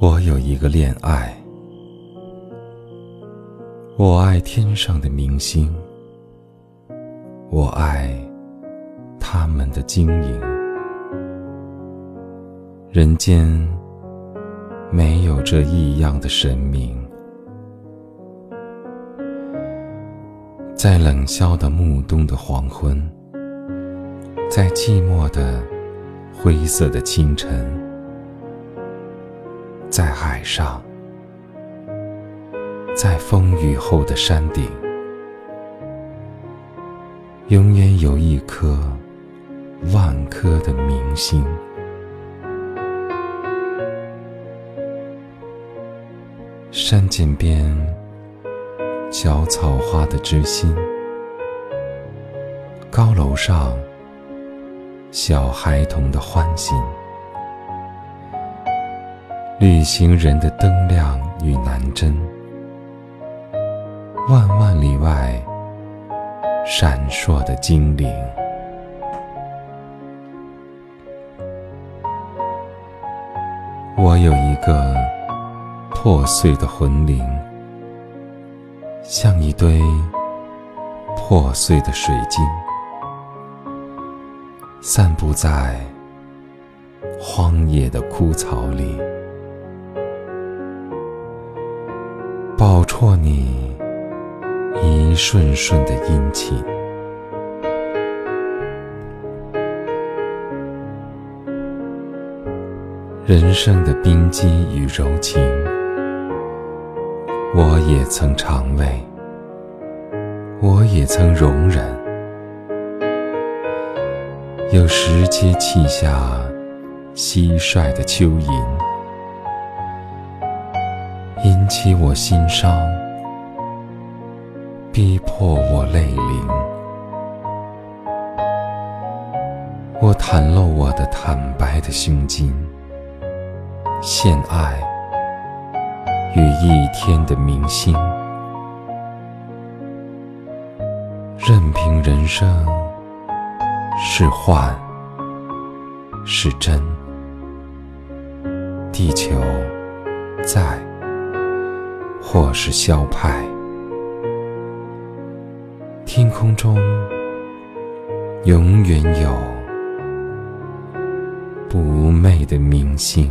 我有一个恋爱，我爱天上的明星，我爱他们的晶莹。人间没有这异样的神明，在冷笑的暮冬的黄昏，在寂寞的灰色的清晨。在海上，在风雨后的山顶，永远有一颗万颗的明星。山涧边，小草花的知心；高楼上，小孩童的欢心。旅行人的灯亮与南针，万万里外闪烁的精灵。我有一个破碎的魂灵，像一堆破碎的水晶，散布在荒野的枯草里。饱啜你一瞬瞬的殷勤，人生的冰肌与柔情，我也曾尝味，我也曾容忍。有时节气下蟋蟀的蚯蚓。引起我心伤，逼迫我泪淋。我袒露我的坦白的胸襟，献爱与一天的明星。任凭人生是幻是真，地球在。或是消派，天空中永远有不昧的明星。